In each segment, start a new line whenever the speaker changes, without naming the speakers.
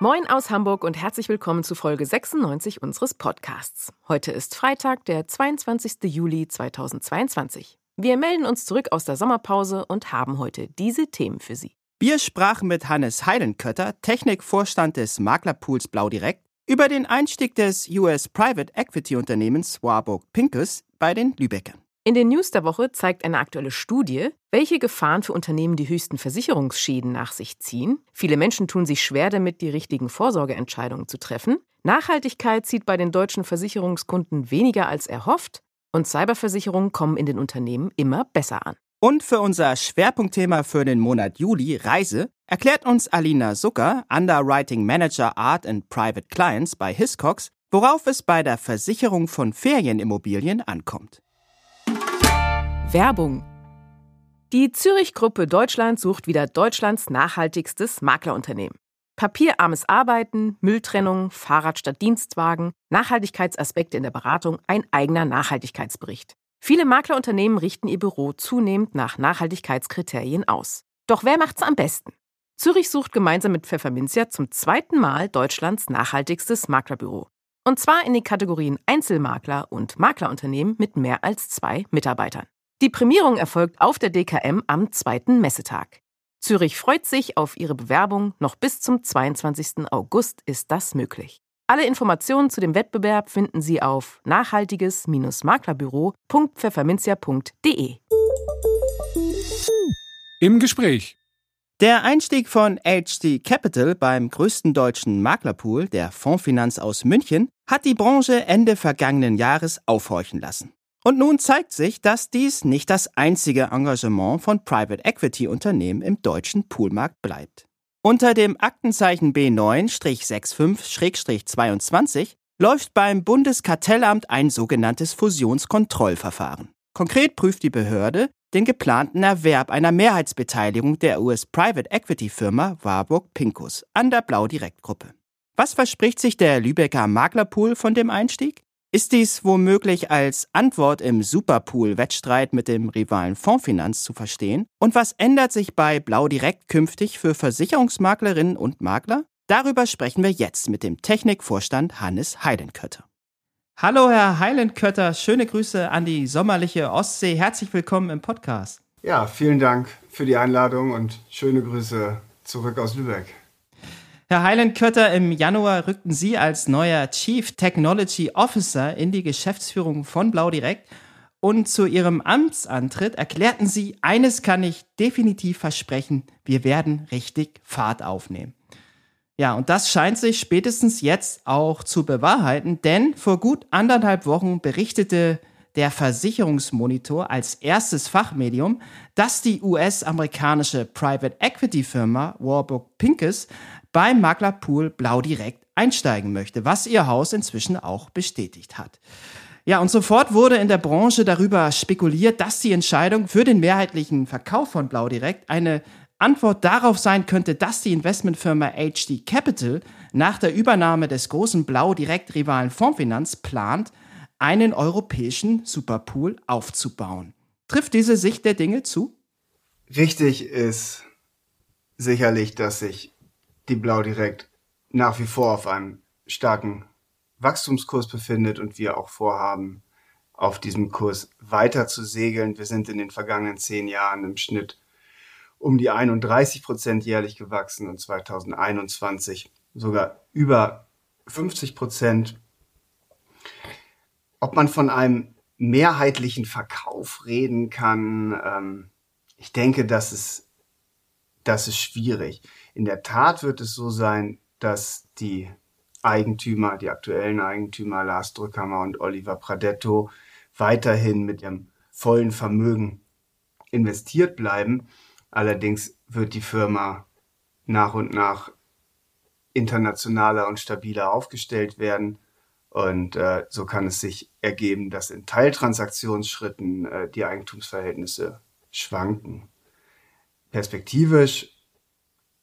Moin aus Hamburg und herzlich willkommen zu Folge 96 unseres Podcasts. Heute ist Freitag, der 22. Juli 2022. Wir melden uns zurück aus der Sommerpause und haben heute diese Themen für Sie.
Wir sprachen mit Hannes Heidenkötter, Technikvorstand des Maklerpools Blau Direkt, über den Einstieg des US Private Equity Unternehmens Warburg Pincus bei den Lübeckern.
In den News der Woche zeigt eine aktuelle Studie, welche Gefahren für Unternehmen die höchsten Versicherungsschäden nach sich ziehen. Viele Menschen tun sich schwer damit, die richtigen Vorsorgeentscheidungen zu treffen. Nachhaltigkeit zieht bei den deutschen Versicherungskunden weniger als erhofft. Und Cyberversicherungen kommen in den Unternehmen immer besser an.
Und für unser Schwerpunktthema für den Monat Juli, Reise, erklärt uns Alina Zucker, Underwriting Manager Art and Private Clients bei Hiscox, worauf es bei der Versicherung von Ferienimmobilien ankommt.
Werbung. Die Zürich-Gruppe Deutschland sucht wieder Deutschlands nachhaltigstes Maklerunternehmen. Papierarmes Arbeiten, Mülltrennung, Fahrrad statt Dienstwagen, Nachhaltigkeitsaspekte in der Beratung, ein eigener Nachhaltigkeitsbericht. Viele Maklerunternehmen richten ihr Büro zunehmend nach Nachhaltigkeitskriterien aus. Doch wer macht's am besten? Zürich sucht gemeinsam mit Pfefferminzia zum zweiten Mal Deutschlands nachhaltigstes Maklerbüro. Und zwar in den Kategorien Einzelmakler und Maklerunternehmen mit mehr als zwei Mitarbeitern. Die Prämierung erfolgt auf der DKM am zweiten Messetag. Zürich freut sich auf ihre Bewerbung. Noch bis zum 22. August ist das möglich. Alle Informationen zu dem Wettbewerb finden Sie auf nachhaltiges-maklerbüro.pfefferminzia.de.
Im Gespräch.
Der Einstieg von HD Capital beim größten deutschen Maklerpool, der Fondsfinanz aus München, hat die Branche Ende vergangenen Jahres aufhorchen lassen. Und nun zeigt sich, dass dies nicht das einzige Engagement von Private Equity Unternehmen im deutschen Poolmarkt bleibt. Unter dem Aktenzeichen B9-65-22 läuft beim Bundeskartellamt ein sogenanntes Fusionskontrollverfahren. Konkret prüft die Behörde den geplanten Erwerb einer Mehrheitsbeteiligung der US Private Equity Firma Warburg Pincus an der Blau Direkt Gruppe. Was verspricht sich der Lübecker Maklerpool von dem Einstieg? Ist dies womöglich als Antwort im Superpool-Wettstreit mit dem Rivalen Fondsfinanz zu verstehen? Und was ändert sich bei Blau Direkt künftig für Versicherungsmaklerinnen und Makler? Darüber sprechen wir jetzt mit dem Technikvorstand Hannes Heidenkötter. Hallo, Herr Heilenkötter, schöne Grüße an die sommerliche Ostsee. Herzlich willkommen im Podcast.
Ja, vielen Dank für die Einladung und schöne Grüße zurück aus Lübeck.
Herr Heilenkötter, im Januar rückten Sie als neuer Chief Technology Officer in die Geschäftsführung von Blau Direkt und zu Ihrem Amtsantritt erklärten Sie, eines kann ich definitiv versprechen, wir werden richtig Fahrt aufnehmen. Ja, und das scheint sich spätestens jetzt auch zu bewahrheiten, denn vor gut anderthalb Wochen berichtete der Versicherungsmonitor als erstes Fachmedium, dass die US-amerikanische Private Equity Firma Warburg Pincus beim Maklerpool Blau direkt einsteigen möchte, was ihr Haus inzwischen auch bestätigt hat. Ja, und sofort wurde in der Branche darüber spekuliert, dass die Entscheidung für den mehrheitlichen Verkauf von Blau direkt eine Antwort darauf sein könnte, dass die Investmentfirma HD Capital nach der Übernahme des großen Blau direkt Rivalen Fondsfinanz plant, einen europäischen Superpool aufzubauen. Trifft diese Sicht der Dinge zu?
Richtig ist sicherlich, dass sich die Blau direkt nach wie vor auf einem starken Wachstumskurs befindet und wir auch vorhaben, auf diesem Kurs weiter zu segeln. Wir sind in den vergangenen zehn Jahren im Schnitt um die 31 Prozent jährlich gewachsen und 2021 sogar über 50 Prozent. Ob man von einem mehrheitlichen Verkauf reden kann, ähm, ich denke, das ist, das ist schwierig. In der Tat wird es so sein, dass die Eigentümer, die aktuellen Eigentümer Lars Drückhammer und Oliver Pradetto weiterhin mit ihrem vollen Vermögen investiert bleiben. Allerdings wird die Firma nach und nach internationaler und stabiler aufgestellt werden Und äh, so kann es sich ergeben, dass in Teiltransaktionsschritten äh, die Eigentumsverhältnisse schwanken. Perspektivisch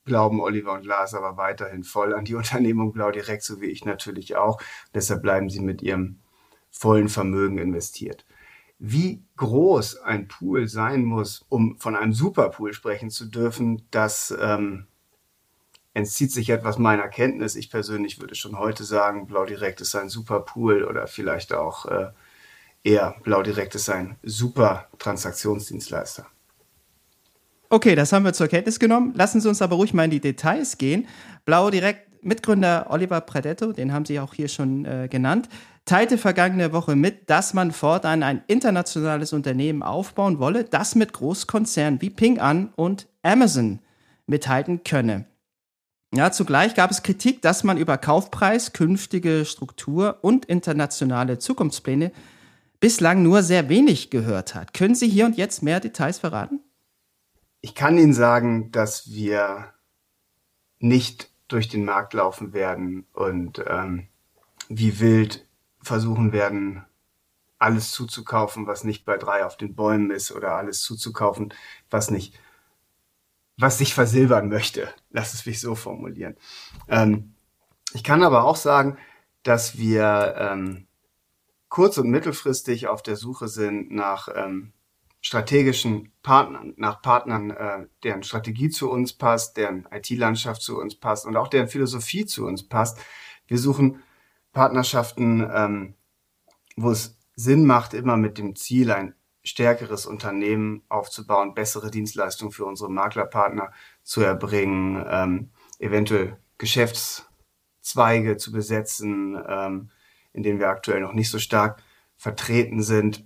glauben Oliver und Lars aber weiterhin voll an die Unternehmung Blau direkt, so wie ich natürlich auch. Deshalb bleiben sie mit ihrem vollen Vermögen investiert. Wie groß ein Pool sein muss, um von einem Superpool sprechen zu dürfen, das ähm, entzieht sich etwas meiner Kenntnis. Ich persönlich würde schon heute sagen, Blau Direkt ist ein super Pool oder vielleicht auch äh, eher Blau Direkt ist ein super Transaktionsdienstleister.
Okay, das haben wir zur Kenntnis genommen. Lassen Sie uns aber ruhig mal in die Details gehen. Blau Direkt Mitgründer Oliver Pradetto, den haben Sie auch hier schon äh, genannt, teilte vergangene Woche mit, dass man fortan ein internationales Unternehmen aufbauen wolle, das mit Großkonzernen wie Ping An und Amazon mithalten könne. Ja, zugleich gab es Kritik, dass man über Kaufpreis, künftige Struktur und internationale Zukunftspläne bislang nur sehr wenig gehört hat. Können Sie hier und jetzt mehr Details verraten?
Ich kann Ihnen sagen, dass wir nicht durch den Markt laufen werden und ähm, wie wild versuchen werden, alles zuzukaufen, was nicht bei drei auf den Bäumen ist oder alles zuzukaufen, was nicht was sich versilbern möchte. Lass es mich so formulieren. Ähm, ich kann aber auch sagen, dass wir ähm, kurz- und mittelfristig auf der Suche sind nach ähm, strategischen Partnern, nach Partnern, äh, deren Strategie zu uns passt, deren IT-Landschaft zu uns passt und auch deren Philosophie zu uns passt. Wir suchen Partnerschaften, ähm, wo es Sinn macht, immer mit dem Ziel, ein stärkeres Unternehmen aufzubauen, bessere Dienstleistungen für unsere Maklerpartner zu erbringen, ähm, eventuell Geschäftszweige zu besetzen, ähm, in denen wir aktuell noch nicht so stark vertreten sind.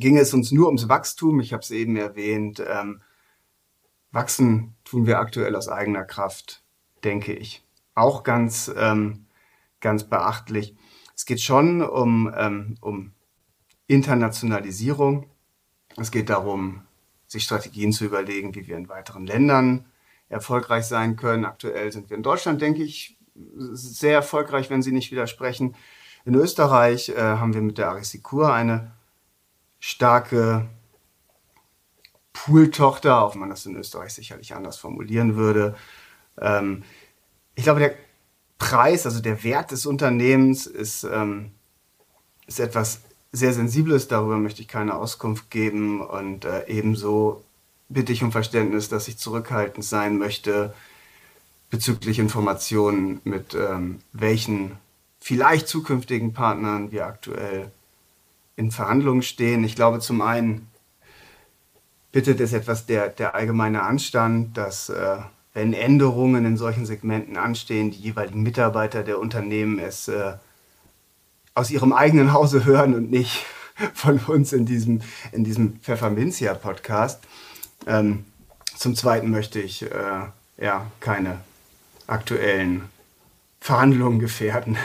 Ging es uns nur ums Wachstum, ich habe es eben erwähnt, ähm, wachsen tun wir aktuell aus eigener Kraft, denke ich. Auch ganz, ähm, ganz beachtlich. Es geht schon um, ähm, um Internationalisierung. Es geht darum, sich Strategien zu überlegen, wie wir in weiteren Ländern erfolgreich sein können. Aktuell sind wir in Deutschland, denke ich, sehr erfolgreich, wenn Sie nicht widersprechen. In Österreich äh, haben wir mit der Arisicur eine starke Pool-Tochter, auch wenn man das in Österreich sicherlich anders formulieren würde. Ähm, ich glaube, der Preis, also der Wert des Unternehmens ist, ähm, ist etwas sehr sensibel ist, darüber möchte ich keine Auskunft geben. Und äh, ebenso bitte ich um Verständnis, dass ich zurückhaltend sein möchte bezüglich Informationen, mit ähm, welchen vielleicht zukünftigen Partnern wir aktuell in Verhandlungen stehen. Ich glaube, zum einen bittet es etwas der, der allgemeine Anstand, dass äh, wenn Änderungen in solchen Segmenten anstehen, die jeweiligen Mitarbeiter der Unternehmen es äh, aus ihrem eigenen Hause hören und nicht von uns in diesem, in diesem Pfefferminzia-Podcast. Ähm, zum Zweiten möchte ich äh, ja keine aktuellen Verhandlungen gefährden.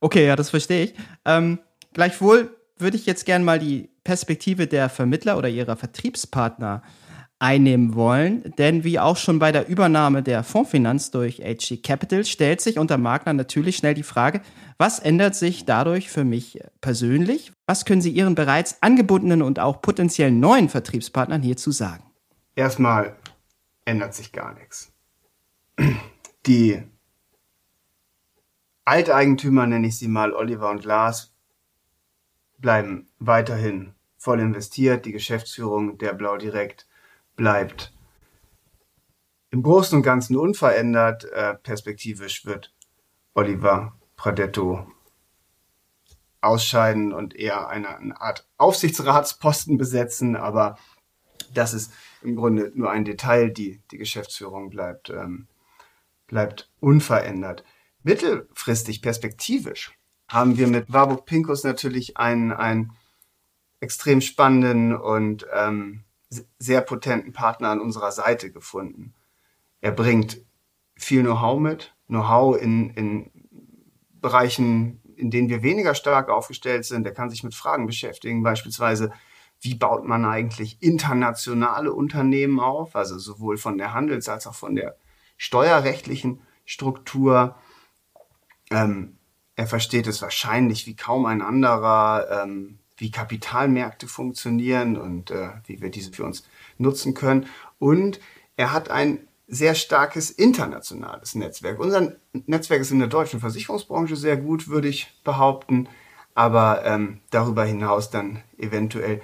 Okay, ja, das verstehe ich. Ähm, gleichwohl würde ich jetzt gerne mal die Perspektive der Vermittler oder ihrer Vertriebspartner einnehmen wollen. Denn wie auch schon bei der Übernahme der Fondsfinanz durch HG Capital stellt sich unter Makler natürlich schnell die Frage, was ändert sich dadurch für mich persönlich? Was können Sie Ihren bereits angebundenen und auch potenziell neuen Vertriebspartnern hierzu sagen?
Erstmal ändert sich gar nichts. Die Alteigentümer, nenne ich sie mal, Oliver und Lars, bleiben weiterhin voll investiert. Die Geschäftsführung der Blau Direkt bleibt im Großen und Ganzen unverändert. Äh, perspektivisch wird Oliver Pradetto ausscheiden und eher eine, eine, Art Aufsichtsratsposten besetzen, aber das ist im Grunde nur ein Detail. Die, die Geschäftsführung bleibt, ähm, bleibt unverändert. Mittelfristig, perspektivisch, haben wir mit Warburg Pinkus natürlich einen, einen extrem spannenden und ähm, sehr potenten Partner an unserer Seite gefunden. Er bringt viel Know-how mit, Know-how in, in Bereichen, in denen wir weniger stark aufgestellt sind. Er kann sich mit Fragen beschäftigen, beispielsweise, wie baut man eigentlich internationale Unternehmen auf, also sowohl von der Handels- als auch von der steuerrechtlichen Struktur. Ähm, Er versteht es wahrscheinlich wie kaum ein anderer, ähm, wie Kapitalmärkte funktionieren und äh, wie wir diese für uns nutzen können. Und er hat ein sehr starkes internationales Netzwerk. Unser Netzwerk ist in der deutschen Versicherungsbranche sehr gut, würde ich behaupten, aber ähm, darüber hinaus dann eventuell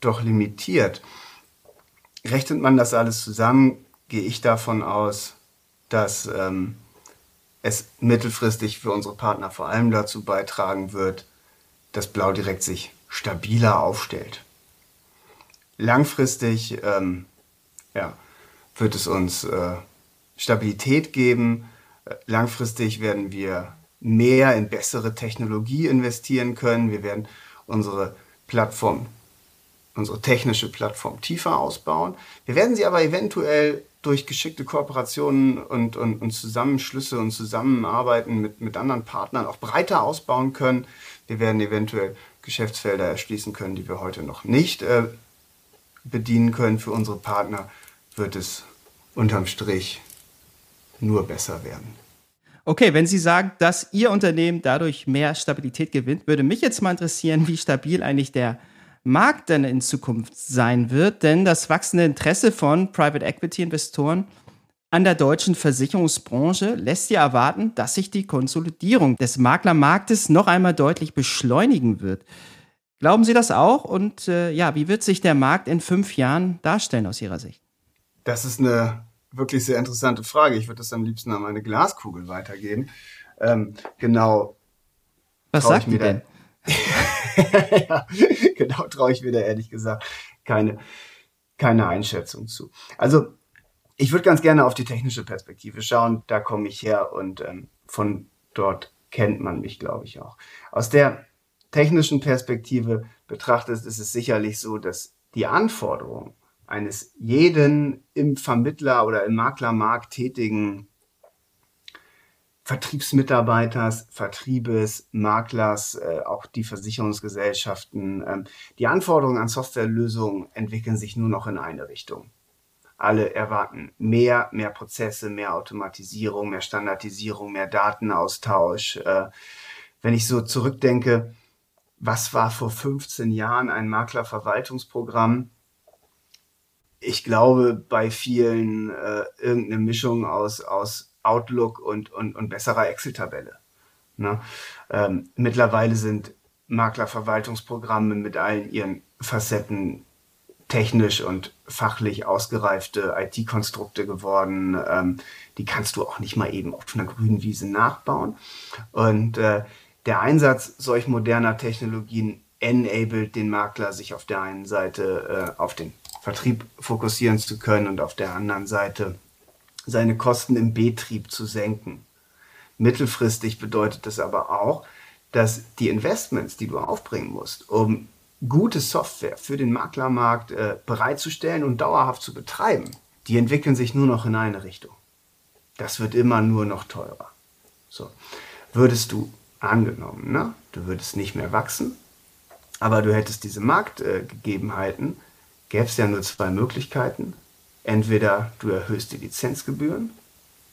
doch limitiert. Rechnet man das alles zusammen, gehe ich davon aus, dass ähm, es mittelfristig für unsere Partner vor allem dazu beitragen wird, dass Blau direkt sich stabiler aufstellt. Langfristig ähm, ja, wird es uns äh, Stabilität geben. Langfristig werden wir mehr in bessere Technologie investieren können. Wir werden unsere Plattform, unsere technische Plattform tiefer ausbauen. Wir werden sie aber eventuell durch geschickte Kooperationen und, und, und Zusammenschlüsse und Zusammenarbeiten mit, mit anderen Partnern auch breiter ausbauen können. Wir werden eventuell Geschäftsfelder erschließen können, die wir heute noch nicht äh, bedienen können. Für unsere Partner wird es unterm Strich nur besser werden.
Okay, wenn Sie sagen, dass Ihr Unternehmen dadurch mehr Stabilität gewinnt, würde mich jetzt mal interessieren, wie stabil eigentlich der Markt denn in Zukunft sein wird, denn das wachsende Interesse von Private Equity Investoren an der deutschen Versicherungsbranche lässt ja erwarten, dass sich die Konsolidierung des Maklermarktes noch einmal deutlich beschleunigen wird. Glauben Sie das auch? Und äh, ja, wie wird sich der Markt in fünf Jahren darstellen aus Ihrer Sicht?
Das ist eine wirklich sehr interessante Frage. Ich würde das am liebsten an meine Glaskugel weitergeben. Ähm, genau.
Was sagt die denn?
ja, genau traue ich mir da ehrlich gesagt keine, keine Einschätzung zu. Also ich würde ganz gerne auf die technische Perspektive schauen. Da komme ich her und ähm, von dort kennt man mich, glaube ich, auch. Aus der technischen Perspektive betrachtet ist es sicherlich so, dass die Anforderungen eines jeden im Vermittler oder im Maklermarkt tätigen Vertriebsmitarbeiters, Vertriebes, Maklers, äh, auch die Versicherungsgesellschaften. Ähm, die Anforderungen an Softwarelösungen entwickeln sich nur noch in eine Richtung. Alle erwarten mehr, mehr Prozesse, mehr Automatisierung, mehr Standardisierung, mehr Datenaustausch. Äh, wenn ich so zurückdenke, was war vor 15 Jahren ein Maklerverwaltungsprogramm? Ich glaube, bei vielen äh, irgendeine Mischung aus, aus Outlook und, und, und besserer Excel-Tabelle. Ne? Ähm, mittlerweile sind Maklerverwaltungsprogramme mit allen ihren Facetten technisch und fachlich ausgereifte IT-Konstrukte geworden. Ähm, die kannst du auch nicht mal eben auf einer grünen Wiese nachbauen. Und äh, der Einsatz solch moderner Technologien enabled den Makler, sich auf der einen Seite äh, auf den Vertrieb fokussieren zu können und auf der anderen Seite seine Kosten im Betrieb zu senken. Mittelfristig bedeutet das aber auch, dass die Investments, die du aufbringen musst, um gute Software für den Maklermarkt äh, bereitzustellen und dauerhaft zu betreiben, die entwickeln sich nur noch in eine Richtung. Das wird immer nur noch teurer. So. Würdest du angenommen, ne? du würdest nicht mehr wachsen, aber du hättest diese Marktgegebenheiten, äh, gäbe es ja nur zwei Möglichkeiten. Entweder du erhöhst die Lizenzgebühren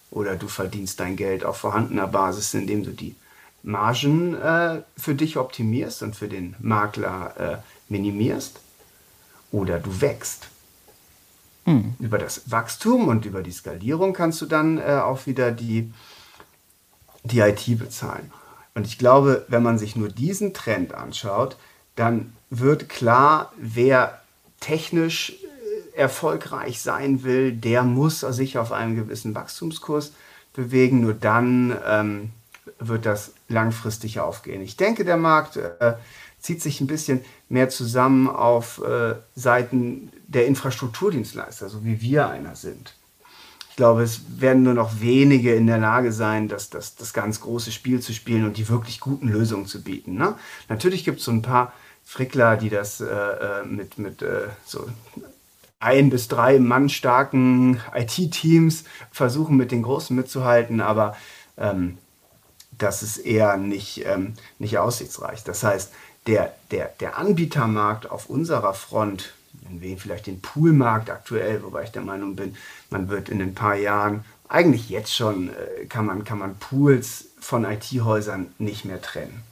oder du verdienst dein Geld auf vorhandener Basis, indem du die Margen äh, für dich optimierst und für den Makler äh, minimierst. Oder du wächst. Mhm. Über das Wachstum und über die Skalierung kannst du dann äh, auch wieder die, die IT bezahlen. Und ich glaube, wenn man sich nur diesen Trend anschaut, dann wird klar, wer technisch erfolgreich sein will, der muss sich auf einem gewissen Wachstumskurs bewegen. Nur dann ähm, wird das langfristig aufgehen. Ich denke, der Markt äh, zieht sich ein bisschen mehr zusammen auf äh, Seiten der Infrastrukturdienstleister, so wie wir einer sind. Ich glaube, es werden nur noch wenige in der Lage sein, das, das, das ganz große Spiel zu spielen und die wirklich guten Lösungen zu bieten. Ne? Natürlich gibt es so ein paar Frickler, die das äh, äh mit, mit äh, so ein bis drei Mann starken IT-Teams versuchen mit den Großen mitzuhalten, aber ähm, das ist eher nicht, ähm, nicht aussichtsreich. Das heißt, der, der, der Anbietermarkt auf unserer Front, nennen wir vielleicht den Poolmarkt aktuell, wobei ich der Meinung bin, man wird in ein paar Jahren, eigentlich jetzt schon, äh, kann, man, kann man Pools von IT-Häusern nicht mehr trennen.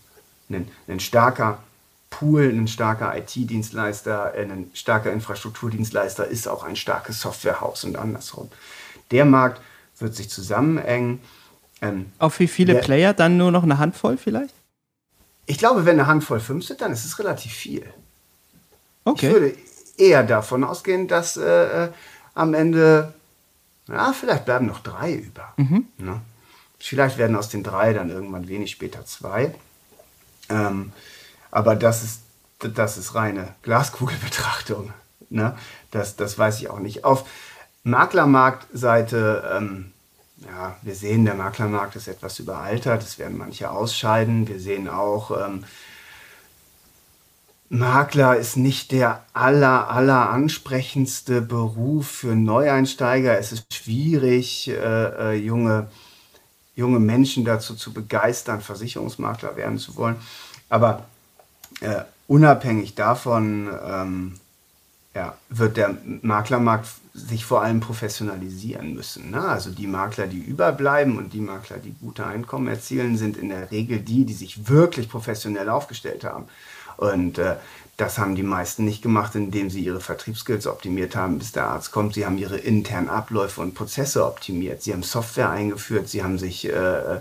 Ein, ein starker Pool, ein starker IT-Dienstleister, äh, ein starker Infrastrukturdienstleister ist auch ein starkes Softwarehaus und andersrum. Der Markt wird sich zusammenengen.
Ähm, Auf wie viele der, Player? Dann nur noch eine Handvoll vielleicht?
Ich glaube, wenn eine Handvoll fünf sind, dann ist es relativ viel. Okay. Ich würde eher davon ausgehen, dass äh, äh am Ende, ja, vielleicht bleiben noch drei über. Mhm. Ne? Vielleicht werden aus den drei dann irgendwann wenig später zwei. Ähm, aber das ist, das ist reine Glaskugelbetrachtung. Ne? Das, das weiß ich auch nicht. Auf Maklermarktseite, ähm, ja, wir sehen, der Maklermarkt ist etwas überaltert. Es werden manche ausscheiden. Wir sehen auch, ähm, Makler ist nicht der aller, aller ansprechendste Beruf für Neueinsteiger. Es ist schwierig, äh, äh, junge, junge Menschen dazu zu begeistern, Versicherungsmakler werden zu wollen. Aber äh, unabhängig davon ähm, ja, wird der Maklermarkt sich vor allem professionalisieren müssen. Ne? Also die Makler, die überbleiben und die Makler, die gute Einkommen erzielen, sind in der Regel die, die sich wirklich professionell aufgestellt haben. Und äh, das haben die meisten nicht gemacht, indem sie ihre Vertriebsskills optimiert haben, bis der Arzt kommt. Sie haben ihre internen Abläufe und Prozesse optimiert. Sie haben Software eingeführt. Sie haben sich äh,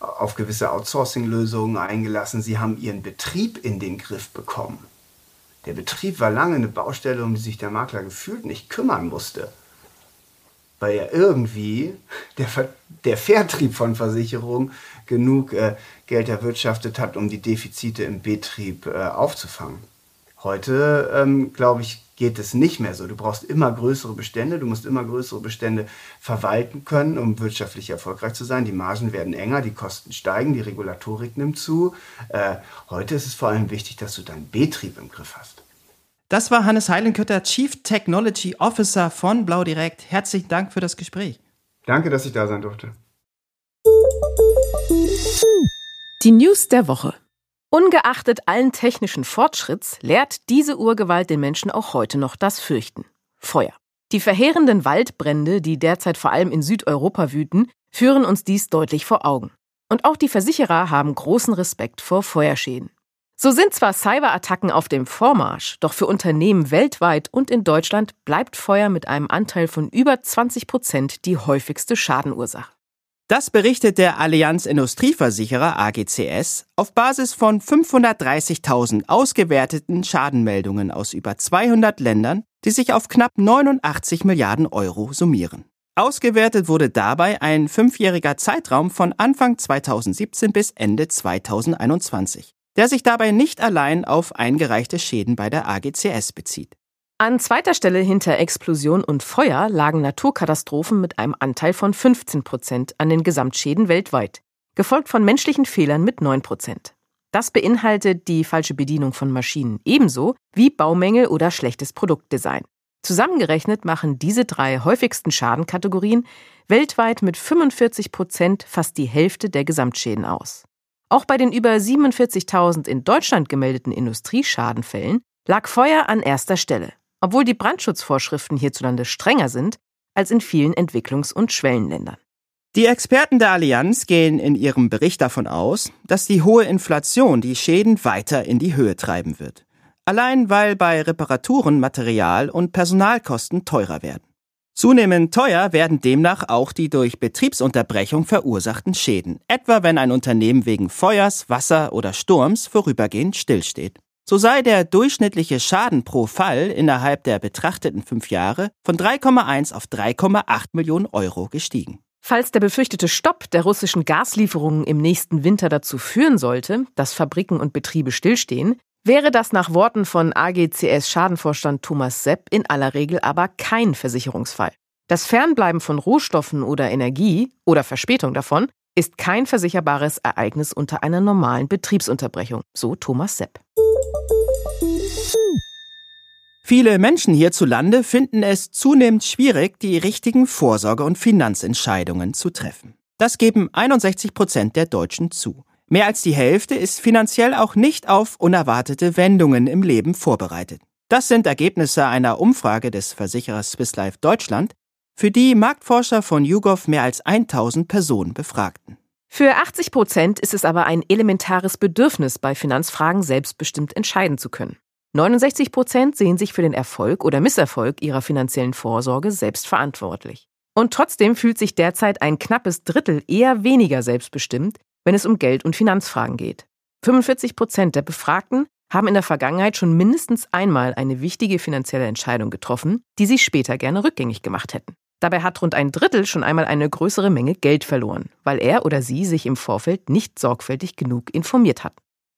auf gewisse Outsourcing-Lösungen eingelassen. Sie haben ihren Betrieb in den Griff bekommen. Der Betrieb war lange eine Baustelle, um die sich der Makler gefühlt nicht kümmern musste. Weil ja irgendwie der, Ver der Vertrieb von Versicherungen genug äh, Geld erwirtschaftet hat, um die Defizite im Betrieb äh, aufzufangen. Heute, ähm, glaube ich, geht es nicht mehr so. Du brauchst immer größere Bestände, du musst immer größere Bestände verwalten können, um wirtschaftlich erfolgreich zu sein. Die Margen werden enger, die Kosten steigen, die Regulatorik nimmt zu. Äh, heute ist es vor allem wichtig, dass du deinen Betrieb im Griff hast.
Das war Hannes Heilenkötter, Chief Technology Officer von Blau Direkt. Herzlichen Dank für das Gespräch.
Danke, dass ich da sein durfte.
Die News der Woche. Ungeachtet allen technischen Fortschritts lehrt diese Urgewalt den Menschen auch heute noch das Fürchten. Feuer. Die verheerenden Waldbrände, die derzeit vor allem in Südeuropa wüten, führen uns dies deutlich vor Augen. Und auch die Versicherer haben großen Respekt vor Feuerschäden. So sind zwar Cyberattacken auf dem Vormarsch, doch für Unternehmen weltweit und in Deutschland bleibt Feuer mit einem Anteil von über 20 Prozent die häufigste Schadenursache.
Das berichtet der Allianz Industrieversicherer AGCS auf Basis von 530.000 ausgewerteten Schadenmeldungen aus über 200 Ländern, die sich auf knapp 89 Milliarden Euro summieren. Ausgewertet wurde dabei ein fünfjähriger Zeitraum von Anfang 2017 bis Ende 2021, der sich dabei nicht allein auf eingereichte Schäden bei der AGCS bezieht.
An zweiter Stelle hinter Explosion und Feuer lagen Naturkatastrophen mit einem Anteil von 15 Prozent an den Gesamtschäden weltweit, gefolgt von menschlichen Fehlern mit 9 Prozent. Das beinhaltet die falsche Bedienung von Maschinen ebenso wie Baumängel oder schlechtes Produktdesign. Zusammengerechnet machen diese drei häufigsten Schadenkategorien weltweit mit 45 Prozent fast die Hälfte der Gesamtschäden aus. Auch bei den über 47.000 in Deutschland gemeldeten Industrieschadenfällen lag Feuer an erster Stelle obwohl die Brandschutzvorschriften hierzulande strenger sind als in vielen Entwicklungs- und Schwellenländern.
Die Experten der Allianz gehen in ihrem Bericht davon aus, dass die hohe Inflation die Schäden weiter in die Höhe treiben wird. Allein weil bei Reparaturen Material- und Personalkosten teurer werden. Zunehmend teuer werden demnach auch die durch Betriebsunterbrechung verursachten Schäden, etwa wenn ein Unternehmen wegen Feuers, Wasser oder Sturms vorübergehend stillsteht. So sei der durchschnittliche Schaden pro Fall innerhalb der betrachteten fünf Jahre von 3,1 auf 3,8 Millionen Euro gestiegen.
Falls der befürchtete Stopp der russischen Gaslieferungen im nächsten Winter dazu führen sollte, dass Fabriken und Betriebe stillstehen, wäre das nach Worten von AGCS Schadenvorstand Thomas Sepp in aller Regel aber kein Versicherungsfall. Das Fernbleiben von Rohstoffen oder Energie oder Verspätung davon ist kein versicherbares Ereignis unter einer normalen Betriebsunterbrechung, so Thomas Sepp.
Viele Menschen hierzulande finden es zunehmend schwierig, die richtigen Vorsorge- und Finanzentscheidungen zu treffen. Das geben 61 Prozent der Deutschen zu. Mehr als die Hälfte ist finanziell auch nicht auf unerwartete Wendungen im Leben vorbereitet. Das sind Ergebnisse einer Umfrage des Versicherers Swiss Life Deutschland, für die Marktforscher von YouGov mehr als 1000 Personen befragten.
Für 80 Prozent ist es aber ein elementares Bedürfnis, bei Finanzfragen selbstbestimmt entscheiden zu können. 69 Prozent sehen sich für den Erfolg oder Misserfolg ihrer finanziellen Vorsorge selbst verantwortlich. Und trotzdem fühlt sich derzeit ein knappes Drittel eher weniger selbstbestimmt, wenn es um Geld- und Finanzfragen geht. 45 Prozent der Befragten haben in der Vergangenheit schon mindestens einmal eine wichtige finanzielle Entscheidung getroffen, die sie später gerne rückgängig gemacht hätten. Dabei hat rund ein Drittel schon einmal eine größere Menge Geld verloren, weil er oder sie sich im Vorfeld nicht sorgfältig genug informiert hat.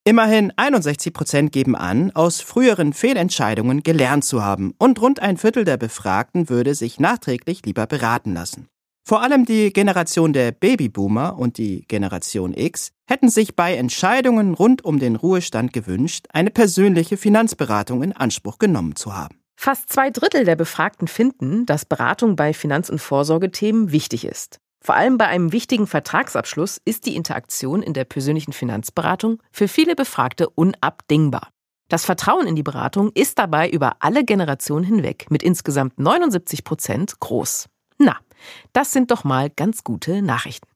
Immerhin 61 Prozent geben an, aus früheren Fehlentscheidungen gelernt zu haben und rund ein Viertel der Befragten würde sich nachträglich lieber beraten lassen. Vor allem die Generation der Babyboomer und die Generation X hätten sich bei Entscheidungen rund um den Ruhestand gewünscht, eine persönliche Finanzberatung in Anspruch genommen zu haben.
Fast zwei Drittel der Befragten finden, dass Beratung bei Finanz- und Vorsorgethemen wichtig ist. Vor allem bei einem wichtigen Vertragsabschluss ist die Interaktion in der persönlichen Finanzberatung für viele Befragte unabdingbar. Das Vertrauen in die Beratung ist dabei über alle Generationen hinweg mit insgesamt 79 Prozent groß. Na, das sind doch mal ganz gute Nachrichten.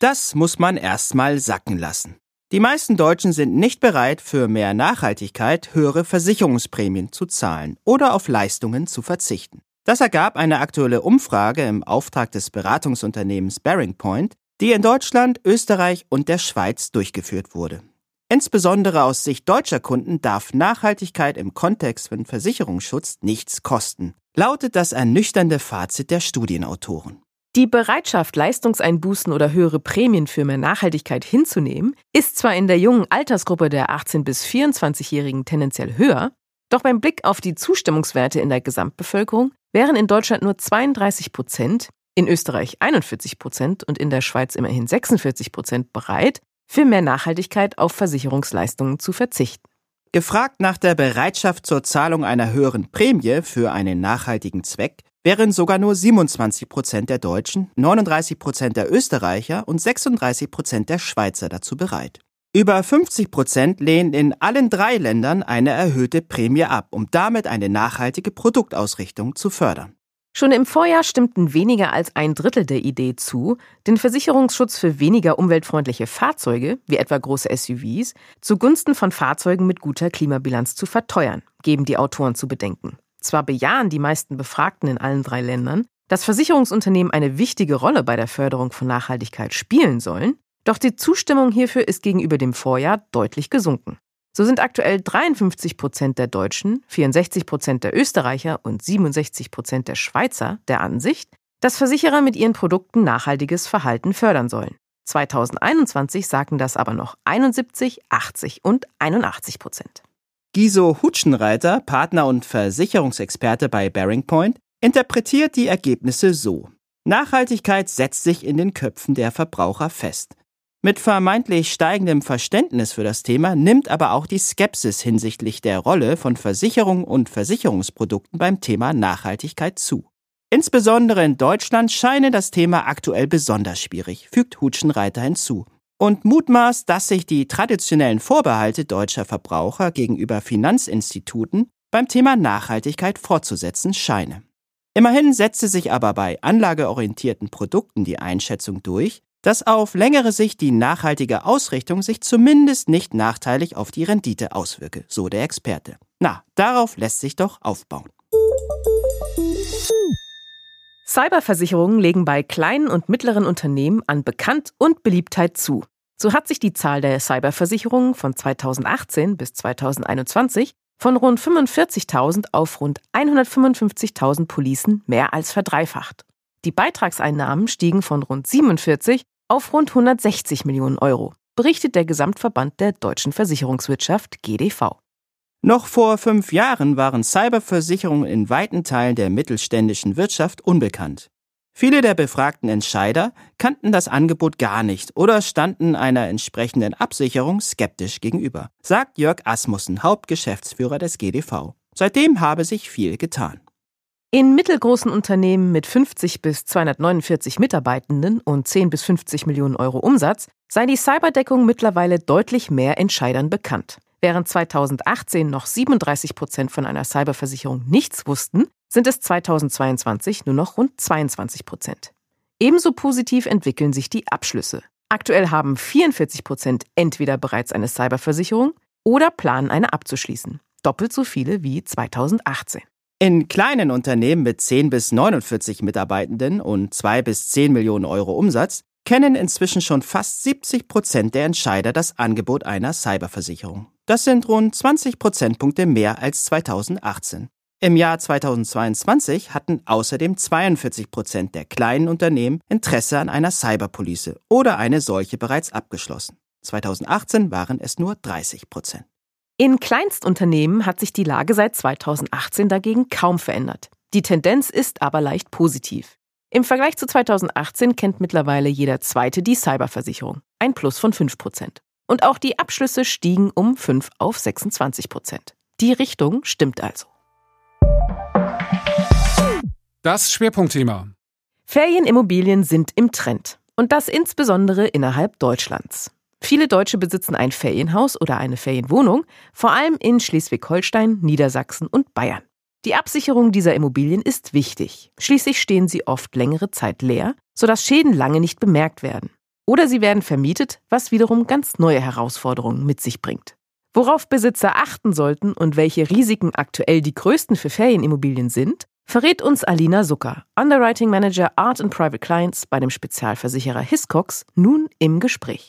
Das muss man erstmal sacken lassen. Die meisten Deutschen sind nicht bereit, für mehr Nachhaltigkeit höhere Versicherungsprämien zu zahlen oder auf Leistungen zu verzichten. Das ergab eine aktuelle Umfrage im Auftrag des Beratungsunternehmens Bearing Point, die in Deutschland, Österreich und der Schweiz durchgeführt wurde. Insbesondere aus Sicht deutscher Kunden darf Nachhaltigkeit im Kontext von Versicherungsschutz nichts kosten, lautet das ernüchternde Fazit der Studienautoren.
Die Bereitschaft, Leistungseinbußen oder höhere Prämien für mehr Nachhaltigkeit hinzunehmen, ist zwar in der jungen Altersgruppe der 18- bis 24-Jährigen tendenziell höher, doch beim Blick auf die Zustimmungswerte in der Gesamtbevölkerung wären in Deutschland nur 32 Prozent, in Österreich 41 Prozent und in der Schweiz immerhin 46 Prozent bereit, für mehr Nachhaltigkeit auf Versicherungsleistungen zu verzichten.
Gefragt nach der Bereitschaft zur Zahlung einer höheren Prämie für einen nachhaltigen Zweck wären sogar nur 27 Prozent der Deutschen, 39 Prozent der Österreicher und 36 Prozent der Schweizer dazu bereit. Über 50 Prozent lehnen in allen drei Ländern eine erhöhte Prämie ab, um damit eine nachhaltige Produktausrichtung zu fördern.
Schon im Vorjahr stimmten weniger als ein Drittel der Idee zu, den Versicherungsschutz für weniger umweltfreundliche Fahrzeuge, wie etwa große SUVs, zugunsten von Fahrzeugen mit guter Klimabilanz zu verteuern, geben die Autoren zu bedenken. Zwar bejahen die meisten Befragten in allen drei Ländern, dass Versicherungsunternehmen eine wichtige Rolle bei der Förderung von Nachhaltigkeit spielen sollen, doch die Zustimmung hierfür ist gegenüber dem Vorjahr deutlich gesunken. So sind aktuell 53 Prozent der Deutschen, 64 Prozent der Österreicher und 67 Prozent der Schweizer der Ansicht, dass Versicherer mit ihren Produkten nachhaltiges Verhalten fördern sollen. 2021 sagten das aber noch 71, 80 und 81 Prozent.
Giso Hutschenreiter, Partner und Versicherungsexperte bei Bearing Point, interpretiert die Ergebnisse so. Nachhaltigkeit setzt sich in den Köpfen der Verbraucher fest. Mit vermeintlich steigendem Verständnis für das Thema nimmt aber auch die Skepsis hinsichtlich der Rolle von Versicherungen und Versicherungsprodukten beim Thema Nachhaltigkeit zu. Insbesondere in Deutschland scheine das Thema aktuell besonders schwierig, fügt Hutschenreiter hinzu. Und mutmaßt, dass sich die traditionellen Vorbehalte deutscher Verbraucher gegenüber Finanzinstituten beim Thema Nachhaltigkeit fortzusetzen scheine. Immerhin setze sich aber bei anlageorientierten Produkten die Einschätzung durch, dass auf längere Sicht die nachhaltige Ausrichtung sich zumindest nicht nachteilig auf die Rendite auswirke, so der Experte. Na, darauf lässt sich doch aufbauen.
Cyberversicherungen legen bei kleinen und mittleren Unternehmen an Bekannt und Beliebtheit zu. So hat sich die Zahl der Cyberversicherungen von 2018 bis 2021 von rund 45.000 auf rund 155.000 Policen mehr als verdreifacht. Die Beitragseinnahmen stiegen von rund 47 auf rund 160 Millionen Euro, berichtet der Gesamtverband der deutschen Versicherungswirtschaft GDV.
Noch vor fünf Jahren waren Cyberversicherungen in weiten Teilen der mittelständischen Wirtschaft unbekannt. Viele der befragten Entscheider kannten das Angebot gar nicht oder standen einer entsprechenden Absicherung skeptisch gegenüber, sagt Jörg Asmussen, Hauptgeschäftsführer des GDV. Seitdem habe sich viel getan.
In mittelgroßen Unternehmen mit 50 bis 249 Mitarbeitenden und 10 bis 50 Millionen Euro Umsatz sei die Cyberdeckung mittlerweile deutlich mehr Entscheidern bekannt. Während 2018 noch 37 Prozent von einer Cyberversicherung nichts wussten, sind es 2022 nur noch rund 22 Prozent. Ebenso positiv entwickeln sich die Abschlüsse. Aktuell haben 44 Prozent entweder bereits eine Cyberversicherung oder planen eine abzuschließen. Doppelt so viele wie 2018.
In kleinen Unternehmen mit 10 bis 49 Mitarbeitenden und 2 bis 10 Millionen Euro Umsatz kennen inzwischen schon fast 70 Prozent der Entscheider das Angebot einer Cyberversicherung. Das sind rund 20 Prozentpunkte mehr als 2018. Im Jahr 2022 hatten außerdem 42 Prozent der kleinen Unternehmen Interesse an einer Cyberpolice oder eine solche bereits abgeschlossen. 2018 waren es nur 30 Prozent.
In Kleinstunternehmen hat sich die Lage seit 2018 dagegen kaum verändert. Die Tendenz ist aber leicht positiv. Im Vergleich zu 2018 kennt mittlerweile jeder Zweite die Cyberversicherung, ein Plus von 5 Prozent. Und auch die Abschlüsse stiegen um 5 auf 26 Prozent. Die Richtung stimmt also.
Das Schwerpunktthema.
Ferienimmobilien sind im Trend. Und das insbesondere innerhalb Deutschlands. Viele Deutsche besitzen ein Ferienhaus oder eine Ferienwohnung, vor allem in Schleswig-Holstein, Niedersachsen und Bayern. Die Absicherung dieser Immobilien ist wichtig. Schließlich stehen sie oft längere Zeit leer, sodass Schäden lange nicht bemerkt werden. Oder sie werden vermietet, was wiederum ganz neue Herausforderungen mit sich bringt. Worauf Besitzer achten sollten und welche Risiken aktuell die größten für Ferienimmobilien sind, verrät uns Alina Zucker, Underwriting Manager Art and Private Clients bei dem Spezialversicherer Hiscox, nun im Gespräch.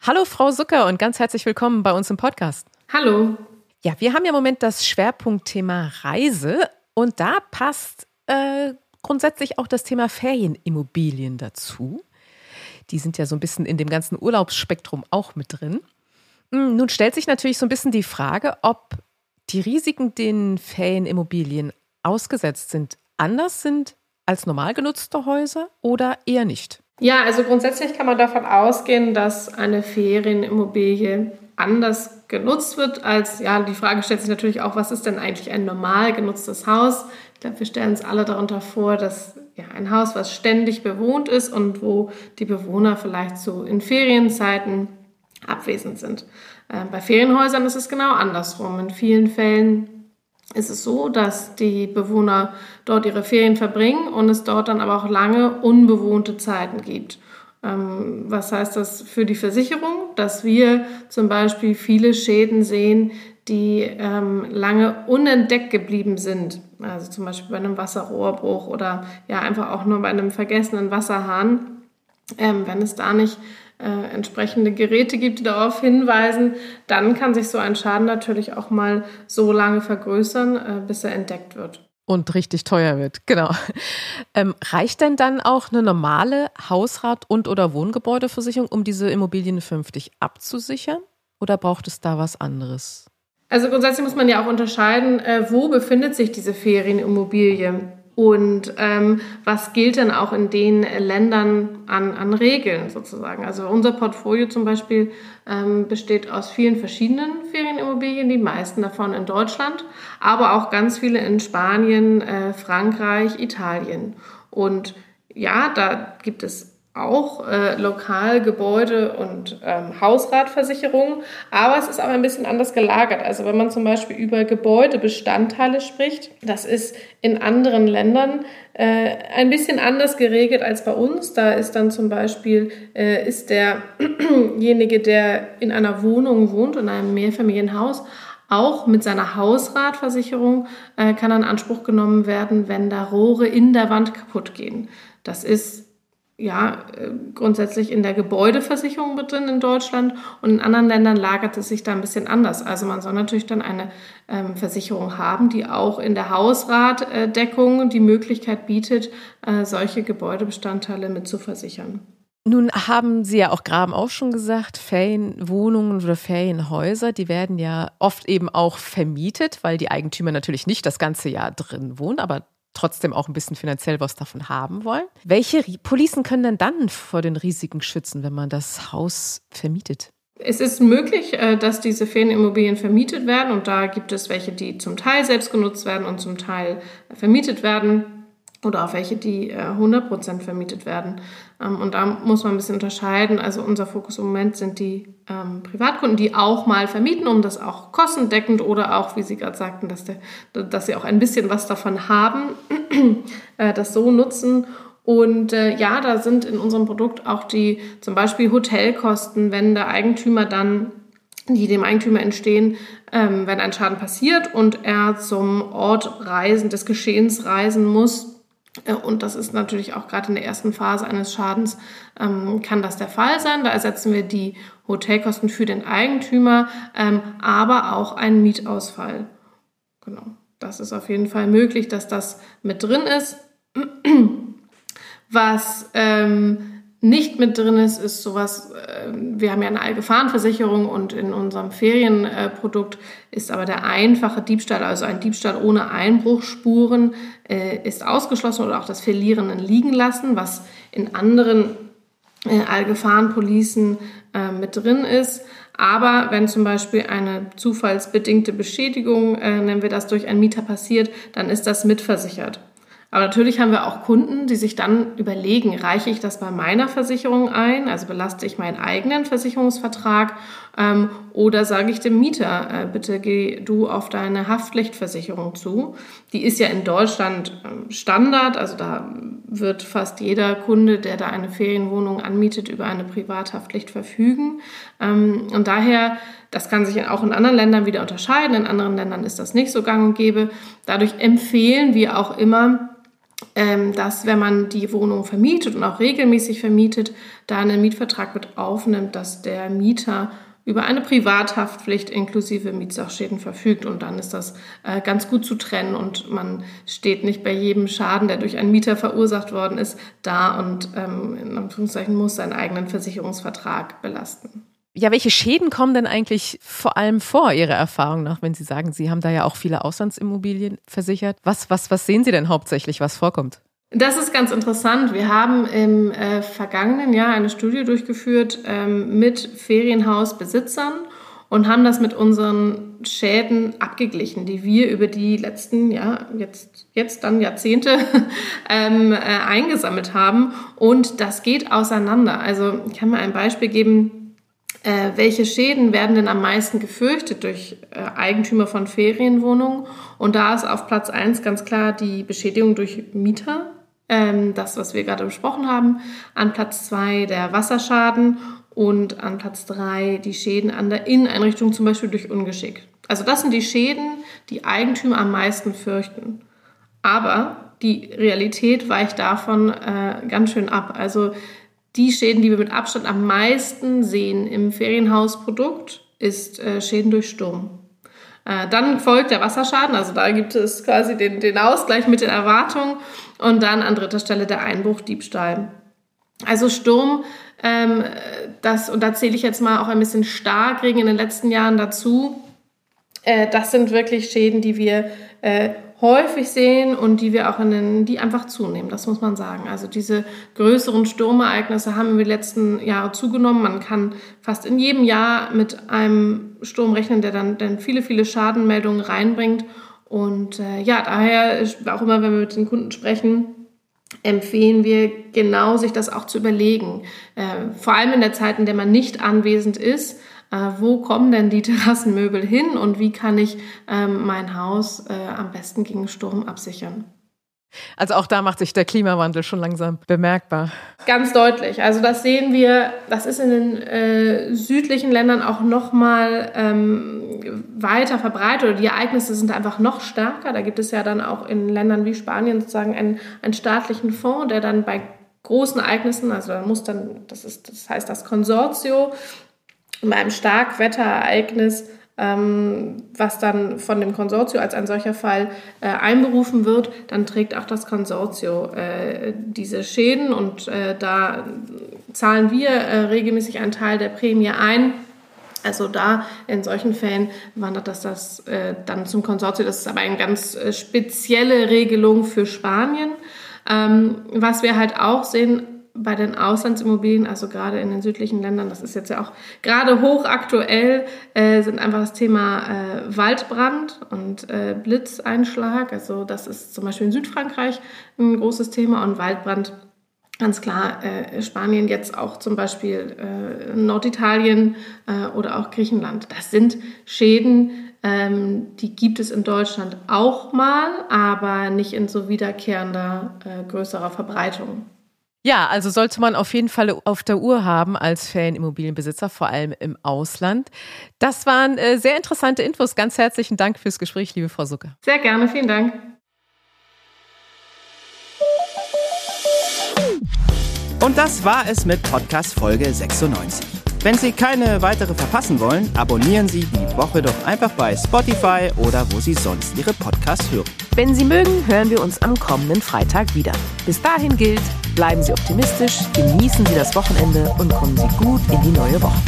Hallo Frau Zucker und ganz herzlich willkommen bei uns im Podcast.
Hallo.
Ja, wir haben ja im Moment das Schwerpunktthema Reise und da passt äh, grundsätzlich auch das Thema Ferienimmobilien dazu. Die sind ja so ein bisschen in dem ganzen Urlaubsspektrum auch mit drin. Hm, nun stellt sich natürlich so ein bisschen die Frage, ob die Risiken den Ferienimmobilien ausgesetzt sind, anders sind als normal genutzte Häuser oder eher nicht?
Ja, also grundsätzlich kann man davon ausgehen, dass eine Ferienimmobilie anders genutzt wird als, ja, die Frage stellt sich natürlich auch, was ist denn eigentlich ein normal genutztes Haus? Ich glaube, wir stellen uns alle darunter vor, dass ja, ein Haus, was ständig bewohnt ist und wo die Bewohner vielleicht so in Ferienzeiten abwesend sind. Äh, bei Ferienhäusern ist es genau andersrum. In vielen Fällen ist es so, dass die Bewohner dort ihre Ferien verbringen und es dort dann aber auch lange unbewohnte Zeiten gibt. Ähm, was heißt das für die Versicherung? Dass wir zum Beispiel viele Schäden sehen, die ähm, lange unentdeckt geblieben sind. Also zum Beispiel bei einem Wasserrohrbruch oder ja einfach auch nur bei einem vergessenen Wasserhahn. Ähm, wenn es da nicht äh, entsprechende Geräte gibt, die darauf hinweisen, dann kann sich so ein Schaden natürlich auch mal so lange vergrößern, äh, bis er entdeckt wird.
Und richtig teuer wird, genau. Ähm, reicht denn dann auch eine normale Hausrat- und oder Wohngebäudeversicherung, um diese Immobilien vernünftig abzusichern? Oder braucht es da was anderes?
Also grundsätzlich muss man ja auch unterscheiden, äh, wo befindet sich diese Ferienimmobilie und ähm, was gilt denn auch in den Ländern an, an Regeln sozusagen. Also unser Portfolio zum Beispiel ähm, besteht aus vielen verschiedenen Ferienimmobilien, die meisten davon in Deutschland, aber auch ganz viele in Spanien, äh, Frankreich, Italien. Und ja, da gibt es auch äh, lokal Gebäude- und ähm, Hausratversicherungen, aber es ist auch ein bisschen anders gelagert. Also wenn man zum Beispiel über Gebäudebestandteile spricht, das ist in anderen Ländern äh, ein bisschen anders geregelt als bei uns. Da ist dann zum Beispiel, äh, ist derjenige, der in einer Wohnung wohnt, in einem Mehrfamilienhaus, auch mit seiner Hausratversicherung äh, kann in Anspruch genommen werden, wenn da Rohre in der Wand kaputt gehen. Das ist ja, äh, grundsätzlich in der Gebäudeversicherung mit drin in Deutschland und in anderen Ländern lagert es sich da ein bisschen anders. Also man soll natürlich dann eine ähm, Versicherung haben, die auch in der Hausratdeckung die Möglichkeit bietet, äh, solche Gebäudebestandteile mit zu versichern.
Nun haben Sie ja auch Graben auch schon gesagt, Ferienwohnungen oder Ferienhäuser, die werden ja oft eben auch vermietet, weil die Eigentümer natürlich nicht das ganze Jahr drin wohnen, aber trotzdem auch ein bisschen finanziell was davon haben wollen. Welche Policen können denn dann vor den Risiken schützen, wenn man das Haus vermietet?
Es ist möglich, äh, dass diese Ferienimmobilien vermietet werden und da gibt es welche, die zum Teil selbst genutzt werden und zum Teil vermietet werden oder auch welche, die 100% äh, vermietet werden. Ähm, und da muss man ein bisschen unterscheiden. Also unser Fokus im Moment sind die ähm, Privatkunden, die auch mal vermieten, um das auch kostendeckend oder auch, wie Sie gerade sagten, dass, der, dass sie auch ein bisschen was davon haben, äh, das so nutzen. Und äh, ja, da sind in unserem Produkt auch die zum Beispiel Hotelkosten, wenn der Eigentümer dann, die dem Eigentümer entstehen, ähm, wenn ein Schaden passiert und er zum Ort reisen, des Geschehens reisen muss. Äh, und das ist natürlich auch gerade in der ersten Phase eines Schadens, ähm, kann das der Fall sein. Da ersetzen wir die Hotelkosten für den Eigentümer, ähm, aber auch einen Mietausfall. Genau. Das ist auf jeden Fall möglich, dass das mit drin ist. Was ähm, nicht mit drin ist, ist sowas, äh, wir haben ja eine Allgefahrenversicherung und in unserem Ferienprodukt äh, ist aber der einfache Diebstahl, also ein Diebstahl ohne Einbruchspuren, äh, ist ausgeschlossen oder auch das Verlieren liegen lassen, was in anderen Allgefahrenpolicen mit drin ist. Aber wenn zum Beispiel eine zufallsbedingte Beschädigung, nennen wir das, durch einen Mieter passiert, dann ist das mitversichert. Aber natürlich haben wir auch Kunden, die sich dann überlegen, reiche ich das bei meiner Versicherung ein, also belaste ich meinen eigenen Versicherungsvertrag ähm, oder sage ich dem Mieter, äh, bitte geh du auf deine Haftpflichtversicherung zu. Die ist ja in Deutschland ähm, Standard, also da wird fast jeder Kunde, der da eine Ferienwohnung anmietet, über eine Privathaftpflicht verfügen. Ähm, und daher das kann sich auch in anderen Ländern wieder unterscheiden. In anderen Ländern ist das nicht so gang und gäbe. Dadurch empfehlen wir auch immer, ähm, dass wenn man die Wohnung vermietet und auch regelmäßig vermietet, da einen Mietvertrag mit aufnimmt, dass der Mieter über eine Privathaftpflicht inklusive Mietsachschäden verfügt. Und dann ist das äh, ganz gut zu trennen und man steht nicht bei jedem Schaden, der durch einen Mieter verursacht worden ist, da und ähm, in Anführungszeichen muss seinen eigenen Versicherungsvertrag belasten.
Ja, welche Schäden kommen denn eigentlich vor allem vor Ihrer Erfahrung nach, wenn Sie sagen, Sie haben da ja auch viele Auslandsimmobilien versichert? Was, was, was sehen Sie denn hauptsächlich, was vorkommt?
Das ist ganz interessant. Wir haben im äh, vergangenen Jahr eine Studie durchgeführt ähm, mit Ferienhausbesitzern und haben das mit unseren Schäden abgeglichen, die wir über die letzten, ja, jetzt, jetzt dann Jahrzehnte ähm, äh, eingesammelt haben. Und das geht auseinander. Also ich kann mal ein Beispiel geben äh, welche Schäden werden denn am meisten gefürchtet durch äh, Eigentümer von Ferienwohnungen? Und da ist auf Platz eins ganz klar die Beschädigung durch Mieter, ähm, das, was wir gerade besprochen haben. An Platz zwei der Wasserschaden und an Platz drei die Schäden an der Inneneinrichtung, zum Beispiel durch Ungeschick. Also das sind die Schäden, die Eigentümer am meisten fürchten. Aber die Realität weicht davon äh, ganz schön ab. Also die Schäden, die wir mit Abstand am meisten sehen im Ferienhausprodukt, ist äh, Schäden durch Sturm. Äh, dann folgt der Wasserschaden, also da gibt es quasi den, den Ausgleich mit den Erwartungen. Und dann an dritter Stelle der Einbruch, Diebstahl. Also Sturm, ähm, das, und da zähle ich jetzt mal auch ein bisschen Starkregen in den letzten Jahren dazu, äh, das sind wirklich Schäden, die wir äh, häufig sehen und die wir auch in den, die einfach zunehmen, das muss man sagen. Also diese größeren Sturmereignisse haben in den letzten Jahren zugenommen. Man kann fast in jedem Jahr mit einem Sturm rechnen, der dann, dann viele, viele Schadenmeldungen reinbringt. Und äh, ja, daher, auch immer, wenn wir mit den Kunden sprechen, empfehlen wir genau, sich das auch zu überlegen. Äh, vor allem in der Zeit, in der man nicht anwesend ist, äh, wo kommen denn die Terrassenmöbel hin und wie kann ich ähm, mein Haus äh, am besten gegen Sturm absichern.
Also auch da macht sich der Klimawandel schon langsam bemerkbar.
Ganz deutlich. Also das sehen wir, das ist in den äh, südlichen Ländern auch noch mal ähm, weiter verbreitet oder die Ereignisse sind einfach noch stärker. Da gibt es ja dann auch in Ländern wie Spanien sozusagen einen, einen staatlichen Fonds, der dann bei großen Ereignissen, also da muss dann, das ist, das heißt das Konsortio, bei einem Starkwetterereignis, ähm, was dann von dem Konsortio als ein solcher Fall äh, einberufen wird, dann trägt auch das Konsortio äh, diese Schäden und äh, da zahlen wir äh, regelmäßig einen Teil der Prämie ein. Also da in solchen Fällen wandert das, das äh, dann zum Konsortio. Das ist aber eine ganz äh, spezielle Regelung für Spanien. Ähm, was wir halt auch sehen, bei den Auslandsimmobilien, also gerade in den südlichen Ländern, das ist jetzt ja auch gerade hochaktuell, äh, sind einfach das Thema äh, Waldbrand und äh, Blitzeinschlag. Also das ist zum Beispiel in Südfrankreich ein großes Thema und Waldbrand ganz klar äh, Spanien, jetzt auch zum Beispiel äh, Norditalien äh, oder auch Griechenland. Das sind Schäden, ähm, die gibt es in Deutschland auch mal, aber nicht in so wiederkehrender, größerer Verbreitung.
Ja, also sollte man auf jeden Fall auf der Uhr haben als Ferienimmobilienbesitzer, vor allem im Ausland. Das waren äh, sehr interessante Infos. Ganz herzlichen Dank fürs Gespräch, liebe Frau Sucker.
Sehr gerne, vielen Dank.
Und das war es mit Podcast Folge 96. Wenn Sie keine weitere verpassen wollen, abonnieren Sie die Woche doch einfach bei Spotify oder wo Sie sonst Ihre Podcasts hören.
Wenn Sie mögen, hören wir uns am kommenden Freitag wieder. Bis dahin gilt, bleiben Sie optimistisch, genießen Sie das Wochenende und kommen Sie gut in die neue Woche.